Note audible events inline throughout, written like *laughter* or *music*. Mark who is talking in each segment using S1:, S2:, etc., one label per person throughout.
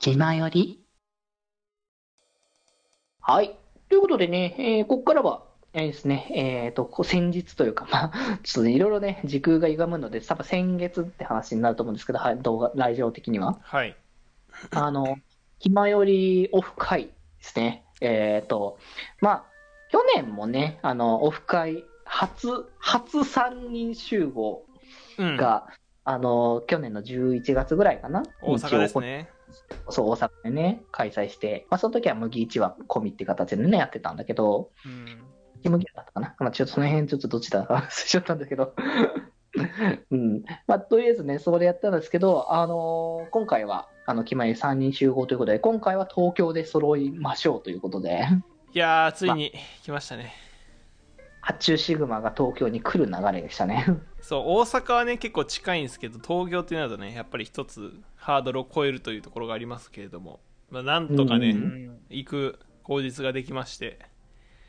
S1: 気まより？はい。ということでね、えーここからは、えーですね、えっ、と、こう先日というか、まあ、*laughs* ちょっとね、いろいろね、時空が歪むので、多分先月って話になると思うんですけど、はい、動画、来場的には。
S2: はい。
S1: あの、気まよりオフ会ですね。えっ、と、まあ、去年もね、あの、オフ会、初、初3人集合
S2: うん。
S1: が、あの、去年の11月ぐらいかな。
S2: 大阪ですね。
S1: そう、大阪でね、開催して、まあ、その時は麦1話込みって形でね、やってたんだけど、
S2: うん。
S1: 麦だったかな？まあ、ちょっとその辺、ちょっとどっちだか *laughs* 忘れちゃったんだけど。*laughs* うん。まあ、とりあえずね、それやったんですけど、あのー今回は、あの、決まり3人集合ということで、今回は東京で揃いましょうということで、
S2: いやー、ついに来ましたね。
S1: 発注シグマが東京に来る流れでしたね。*laughs*
S2: そう、大阪はね、結構近いんですけど、東京ってなるとね、やっぱり一つハードルを超えるというところがありますけれども、まあ、なんとかね、
S1: う
S3: うん。
S2: 行く口実ができまして、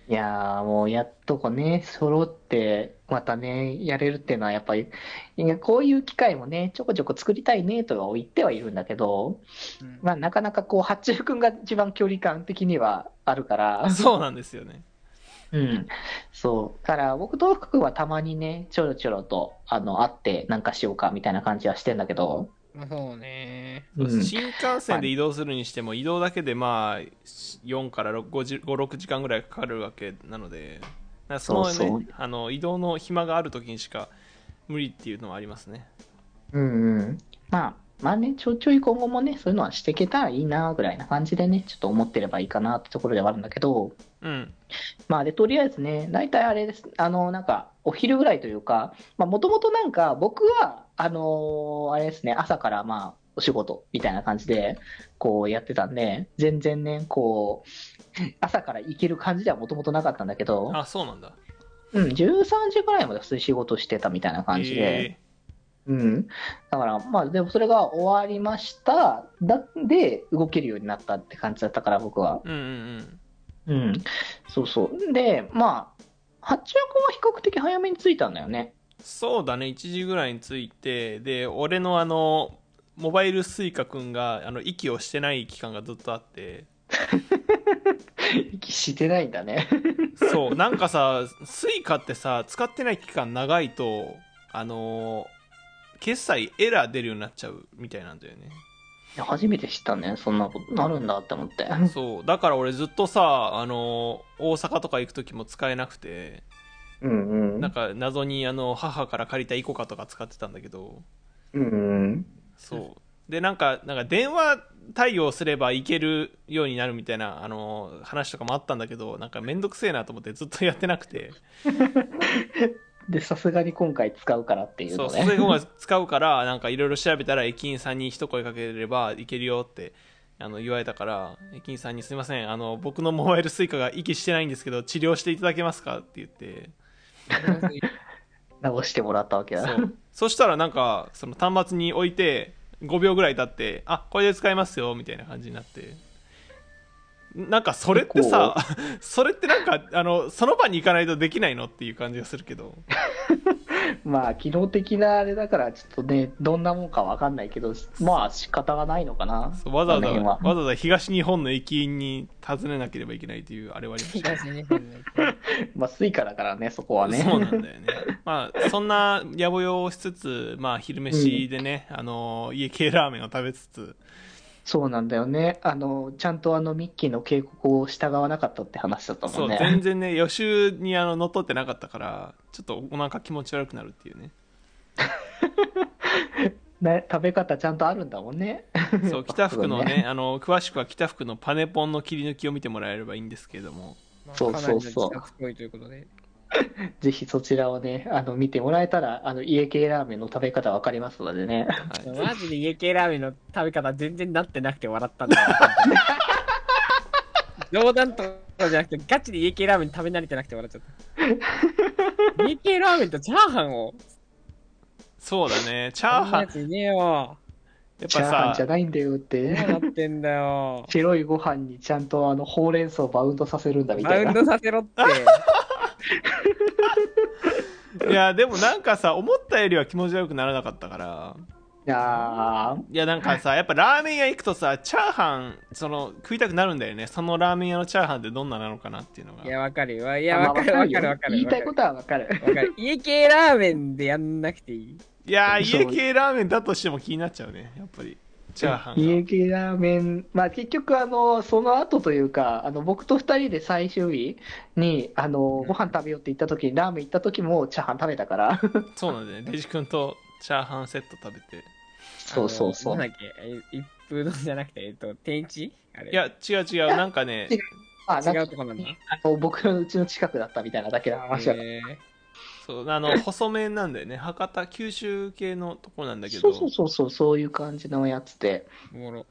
S1: いやー、もうやっとこね、揃って、またね、やれるっていうのは、やっぱり、こういう機会もね、ちょこちょこ作りたいねとは言ってはいるんだけど、
S3: うん。
S1: まあ、なかなかこう、八中君が一番距離感的にはあるから、*laughs*
S2: そうなんですよね。
S1: うん。そう。だから、僕と福君はたまにね、ちょろちょろと、あの、会ってなんかしようかみたいな感じはしてんだけど、
S3: まあそうね。
S1: うん
S2: 新幹線で移動するにしても、移動だけでまあ、4から6 5、6時間ぐらいかかるわけなので、そのね
S1: そうそう
S2: あの移動の暇がある時にしか無理っていうのはありますね。
S1: うんうん。まあ、まあね、ちょいちょい今後もね、そういうのはしていけたらいいな、ぐらいな感じでね、ちょっと思ってればいいかなってところではあるんだけど、
S2: うん。
S1: まあで、とりあえずね、大体あれです。あの、なんか、お昼ぐらいというか、まあ、もともとなんか、僕は、あのーあれですね、朝からまあ、お仕事みたいな感じで、こうやってたんで、全然ね、こう、朝から行ける感じではもともとなかったんだけど、
S2: あ、そうなんだ。
S1: うん、13時ぐらいまで普通に仕事してたみたいな感じで、
S2: え
S1: うん。だから、まあ、でもそれが終わりました。だ、で、動けるようになったって感じだったから、僕は。
S2: ーうんうん
S1: うん。そうそう。で、まあ、八中君は比較的早めに着いたんだよね。
S2: そうだね、1時ぐらいに着いて、で、俺のあの、モバイルスイカくんが、あの、息をしてない期間がずっとあって、*laughs*
S1: 息してないんだね。
S2: そう、なんかさ、スイカってさ、使ってない期間長いと、あのー決済エラー出るようになっちゃうみたいなんだよね。
S1: いや初めて知ったね。そんなことなるんだって思って。
S2: そう、だから俺ずっとさ、あのー大阪とか行く時も使えなくて、
S1: うんうん。
S2: なんか謎にあの、母から借りたイコカとか使ってたんだけど、
S1: うんうん。
S2: そう。で、なんか、なんか電話対応すればいけるようになるみたいな、あの、話とかもあったんだけど、なんかめんどくせえなと思ってずっとやってなくて、*laughs*
S1: で、さすがに今回使うからっていう
S2: そう、
S1: のね。
S2: それが使うから、なんかいろいろ調べたら駅員さんに一声かければいけるよって、あの、言われたから、駅員さんにすいません、あの、僕のモバイルスイカが息してないんですけど、治療していただけますかって言って、*laughs*
S1: 直してもらったわけだ。
S2: そう。そしたらなんか、その端末に置いて、5秒ぐらい経って、あ、これで使えますよ、みたいな感じになって。なんかそれってさ、*laughs* それってなんか、あの、その場に行かないとできないのっていう感じがするけど。*laughs*
S1: まあ、機能的なあれだから、ちょっとね、どんなもんかわかんないけど、まあ、仕方がないのかな。
S2: わざわざ、わざわざ東日本の駅員に尋ねなければいけないという、あれはありました。
S3: 東日本の *laughs*
S1: まあ、スイカだからね、そこはね。
S2: そうなんだよね。まあ、そんな野暮用をしつつ、まあ、昼飯でね、あの、家系ラーメンを食べつつ、
S1: そうなんだよね。あの、ちゃんとあの、ミッキーの警告を従わなかったって話だったも
S2: そう、
S1: んね。
S2: 全然ね、予習にあの乗っ取ってなかったから、ちょっとお腹気持ち悪くなるっていうね。*laughs*
S1: ね、食べ方ちゃんとあるんだもんね。
S2: そう、*laughs* 北福のね、あの、詳しくは北福のパネポンの切り抜きを見てもらえればいいんですけれども、
S3: まあ
S1: そうそうそう
S3: ということで。*laughs*
S1: ぜひそちらをね、あの、見てもらえたら、あの、家系ラーメンの食べ方わかりますのでね。
S2: はい、
S3: マジで家系ラーメンの食べ方全然なってなくて笑ったんだよ。*laughs* 冗談とかじゃなくて、ガチで家系ラーメン食べ慣れてなくて笑っちゃった。家系ラーメンとチャーハンを。
S2: そうだね、チャーハン、
S3: ねえよ。
S2: やっ
S1: チャーハン
S2: ぱさ、
S1: じゃないんだよっ
S3: どう
S1: て。
S3: なってんだよ。
S1: 白いご飯にちゃんとあの、ほうれん草をバウンドさせるんだみたいな。
S3: バウンドさせろって。*laughs* *laughs*
S2: いや、でもなんかさ、思ったよりは気持ち悪くならなかったから、
S1: いやー
S2: いやなんかさ *laughs* やっぱラーメン屋行くとさチャーハンその食いたくなるんだよねそのラーメン屋のチャーハンってどんななのかなっていうのが
S3: いや、わかるよ。いや、
S1: まあ
S3: わかるわか
S1: よ
S3: るわかる。
S1: 言いたいことはわかる。
S3: わかる。*laughs* 家系ラーメンでやんなくていい？
S2: いや家系ラーメンだとしても気になっちゃうねやっぱりチャーハンが
S1: 家系ラーメン、まあ結局あの、その後というか、あの、僕と二人で最終日に、あの、ご飯食べようって言った時に、ラーメン行った時もチャーハン食べたから。*laughs*
S2: そうなんだよね。デジ君とチャーハンセット食べて。
S1: そうそうそう。
S3: なんだっけ？え一風丼じゃなくて、えっと、天一？あれ？
S2: いや違う違う。なんかね。
S1: 違あ、
S3: 違うとこなんだ。
S1: あの僕のうちの近くだったみたいなだけの話だから。
S3: え
S2: そうあの *laughs* 細麺なんだよね博多九州系のとこなんだけど
S1: そうそうそうそう、そういう感じのやつで。
S3: ー、おもろ。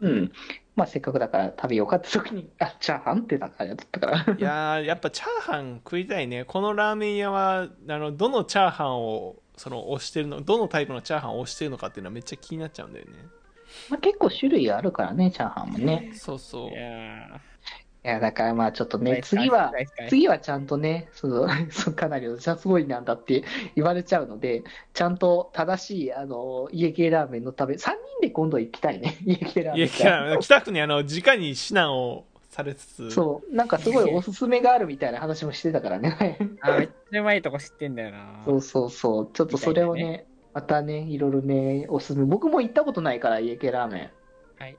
S1: うん。まあせっかくだから食べようかって時に、あ、チャーハンってな感じだったから。
S2: いやーやっぱチャーハン食いたいねこのラーメン屋はあのどのチャーハンをその推してるのどのタイプのチャーハンを推してるのかっていうのはめっちゃ気になっちゃうんだよね
S1: まあ結構種類あるからね、チャーハンもね。
S2: そうそう
S3: いや
S1: いや、だからまあちょっと
S3: ー
S1: ね、次は、、次はちゃんとね、その、*laughs* そうかなりおじゃすごいなんだって言われちゃうので、ちゃんと正しい、あの、家系ラーメンの食べ、3人で今度行きたいね、*laughs* 家系ラーメン。
S2: 家系ラーメン北区にあの直に指南をされつつ
S1: そう、なんかすごいおすすめがあるみたいな話もしてたからね。
S3: あ、めっちゃうまいとこ知ってんだよな。
S1: そうそうそう、ちょっとそれを
S3: みたい
S1: ね、またね、いろいろね、おすすめ。僕も行ったことないから、家系ラーメン。
S3: はい。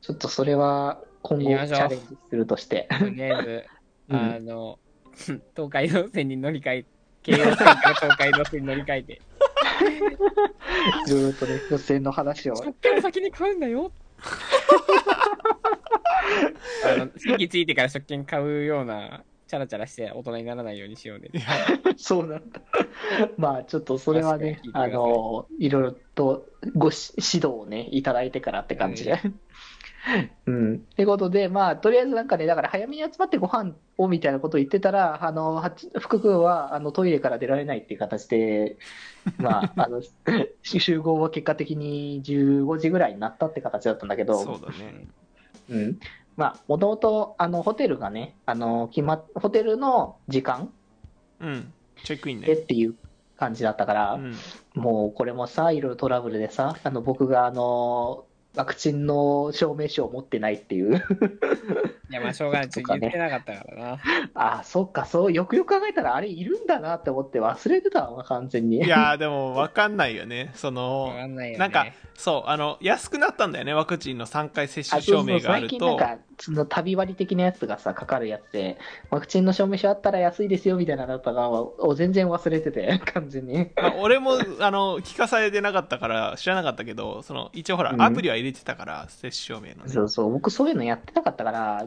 S1: ちょっとそれは今後チャレンジするとして。
S3: とりあえず、
S1: うん。
S3: あの、*laughs* 東海道線に乗り換え、京葉線から東海道線に乗り換えて、
S1: いろいろとね、予選の話を。
S3: 食券先に買うんだよ。*laughs* あの、席ついてから食券買うような、チャラチャラして大人にならないようにしようね。
S1: そうなんだ。まあ、ちょっとそれはねあの、い。ろい。ろとごし指導をね、い。ただい。てからって感じで。うん。ってことで、まあ、とりあえずなんかね、だから早めに集まってご飯をみたいなことを言ってたら、あの、福君は、あの、トイレから出られないっていう形で、*laughs* まあ、あの、集合は結果的に15時ぐらいになったって形だったんだけど、
S2: そうだね。
S1: うん。まあ、もともと、あの、ホテルがね、あの、決まっ、ホテルの時間
S2: うん。チェックインね。
S1: でっていう感じだったから、
S2: うん。
S1: もうこれもさ、いろいろトラブルでさ、あの僕があのワクチンの証明書を持ってないっていう、*laughs*
S3: いや、まあ、しょうがない。ちょっと言ってなかったからな。
S1: あ *laughs* あ、そっか、そう、よくよく考えたら、あれいるんだなって思って忘れてたわ、完全に。
S2: いやーでも分かんないよねそ
S3: わ
S2: の
S3: かんないよね。
S2: なんかそうあの安くなったんだよねワクチンの3回接種
S1: あそうそう
S2: 証明がある
S1: 最近なん
S2: と
S1: か、その旅割的なやつがさ、かかるやつで、ワクチンの証明書あったら安いですよみたいなのだったが、を全然忘れてて、*laughs* 完全に。
S2: まあ、俺もあの聞かされてなかったから知らなかったけどその一応ほら
S1: うん
S2: アプリは入れてたから、接種証明のね
S1: そうそう、僕そういうのやってなかったから、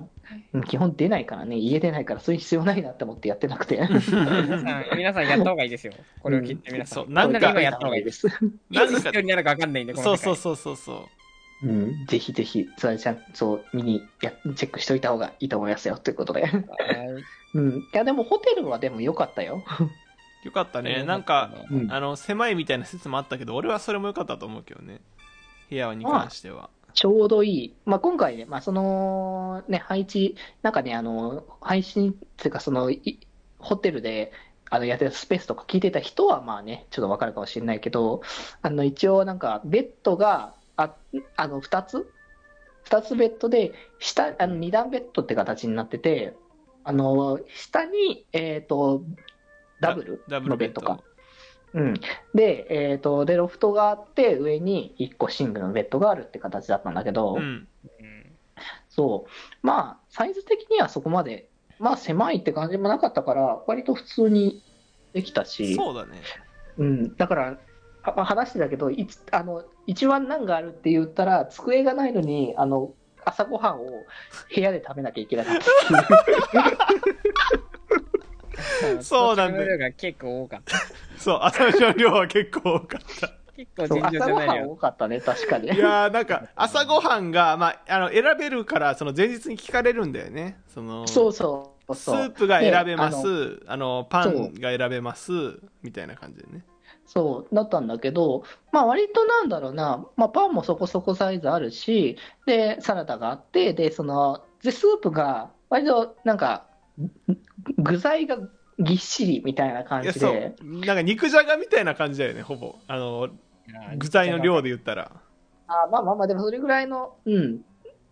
S1: うん基本出ないからね、家出ないから、そういう必要ないなって思ってやってなくて。*laughs*
S3: 皆さん、皆さんやった方がいいですよ。これを聞いて皆さん。
S2: そうなんか
S3: 今やった方がいいです。
S1: す。
S3: いつ必要になるか分かんないんで、
S2: そうそうそうそうそう
S1: うん、ぜひぜひ、それちゃんそう見にやチェックしておいた方がいいと思いますよ、ということで。
S3: はい *laughs*
S1: うん。いや、でもホテルはでも良かったよ。*laughs*
S2: よかったねなんか
S1: うん
S2: あの狭いみたいな説もあったけど俺はそれも良かったと思うけどね部屋に関しては
S1: ちょうどいい。まあ、今回ね、まあ、その、ね、配置、なんかね、あの、配信っていうか、その、いホテルで、あの、やってたスペースとか聞いてた人は、まあね、ちょっとわかるかもしれないけど、あの、一応なんか、ベッドが、あ、あの、二つ？二つベッドで、下、あの、二段ベッドって形になってて、あの、下に、えっと、ダブル？のベッドか。うん。で、えっ、と、で、ロフトがあって、上に1個シングルのベッドがあるって形だったんだけど、
S2: うん
S3: うん
S1: そう。まあ、サイズ的にはそこまで、まあ、狭いって感じもなかったから、割と普通にできたし、
S2: そうだね
S1: うん。だから、あ話してたけど、いつあの一番難があるって言ったら、机がないのに、あの、朝ごはんを部屋で食べなきゃいけなかった。*laughs*
S2: そうなんだ
S3: が結構多かった。
S2: そう朝飯の量は結構多かった
S3: 結構尋常じゃない
S1: 朝ごはん
S3: よ。
S1: 多かったね、確かに。
S2: いやーなんか朝ごはんが、まあ、あの選べるからその前日に聞かれるんだよねその
S1: そうそう
S2: ス。ープが選べま
S1: であの
S2: すあのパンが選べます。みたいな感じでね。
S1: そう、だったんだけど、まあ割となんだろうな、まあパンもそこそこサイズあるし、で、サラダがあって、で、その、で、スープが割となんか、ぐ具材がぎっしりみたいな感じで、
S2: う。なんか肉じゃがみたいな感じだよねほぼ。あの具材の量で言ったら。
S1: あまあまあまあ、でもそれぐらいの、うん、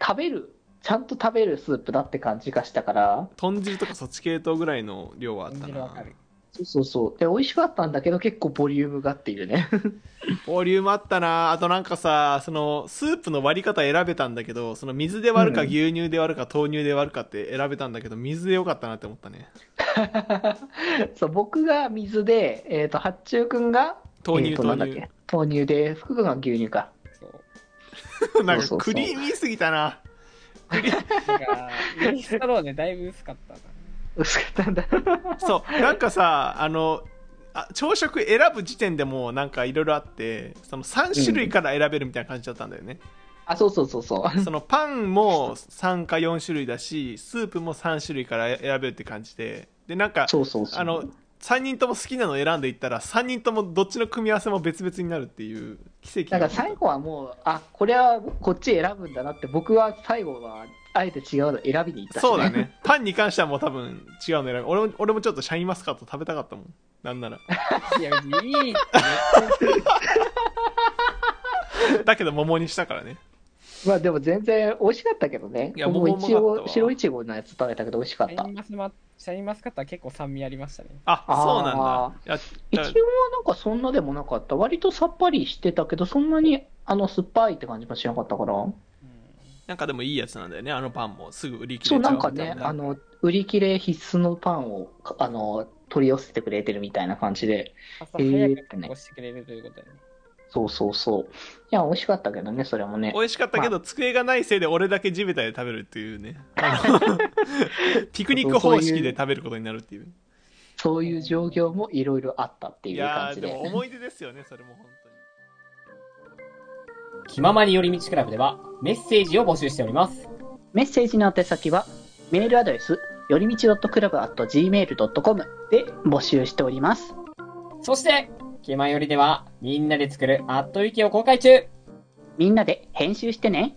S1: 食べる、ちゃんと食べるスープだって感じがしたから、
S2: 豚汁とかそっち系統ぐらいの量はあったな。
S1: そうそうそう。で、美味しかったんだけど、結構ボリュームがっていうね。*laughs*
S2: ボリュームあったな。あとなんかさ、その、スープの割り方選べたんだけど、その水で割るか
S1: うん
S2: 牛乳で割るか豆乳で割るかって選べたんだけど、水でよかったなって思ったね。*laughs*
S1: そう、僕が水で、えっ、と、八中くんが、
S2: 豆乳、
S1: えーとなんだ
S2: 豆乳。
S1: 豆乳で、福君が牛乳か。
S3: そう。*laughs*
S2: なんかクリーミーすぎたな。
S3: なんか、ミネストローネだいぶ薄かったな。
S1: 薄かったんだ。*laughs*
S2: そう、なんかさ、あの、あ朝食選ぶ時点でもなんかいろいろあって、その3種類から選べるみたいな感じだったんだよね。
S1: あ、そうそうそうそう。*laughs*
S2: そのパンも3か4種類だし、スープも3種類から選べるって感じで、で、なんか、
S1: そうそうそう。
S2: あの、3人とも好きなの選んでいったら、3人ともどっちの組み合わせも別々になるっていう奇跡
S1: だから最後はもう、あ、これはこっち選ぶんだなって、僕は最後は、あえて違うの選びに行ったし、
S2: そうだ。ね。パンに関してはもう多分違うの選ぶ。俺も俺もちょっとシャインマスカット食べたかったもん。なんなら。*laughs*
S3: いや、いい。*laughs*
S2: だけど桃にしたからね。
S1: まあでも全然美味しかったけどね。
S2: いや
S1: 僕も
S2: うまかったわ
S1: 応白いちごのやつ食べたけど美味しかっ
S3: シャ
S1: た。
S3: インマスマシャインマスカットは結構酸味ありましたね。
S2: あ、
S1: あー
S2: そうなんだ。いやだ
S1: 一応はなんかそんなでもなかった。割とさっぱりしてたけど、そんなにあの酸っぱいって感じもしなかったから。
S3: うん
S2: なんかでもいいやつなんだよね、あのパンも。すぐ売り切
S1: そう、
S2: れちゃう
S1: なんかね、あの、売り切れ必須のパンを、あの、取り寄せてくれてるみたいな感じで。
S3: 朝早く押してくれるということでね。
S1: そうそうそう。いや、美味しかったけどね、それもね。
S2: 美味しかったけど、机がないせいで俺だけ地べたで食べるっていうね。*laughs* ピクニック方式で食べることになるっていう。
S1: そういう状況もいろいろあったって
S2: い
S1: いう感じで。
S2: でも思い出ですよね、それも本当に。
S4: 気ままに寄り道クラブではメッセージを募集しております。
S1: メッセージの宛先は、メールアドレス、よりみち .club.gmail.com で募集しております。
S4: そして、気まよりではみんなで作るアットウィキを公開中
S1: みんなで編集してね。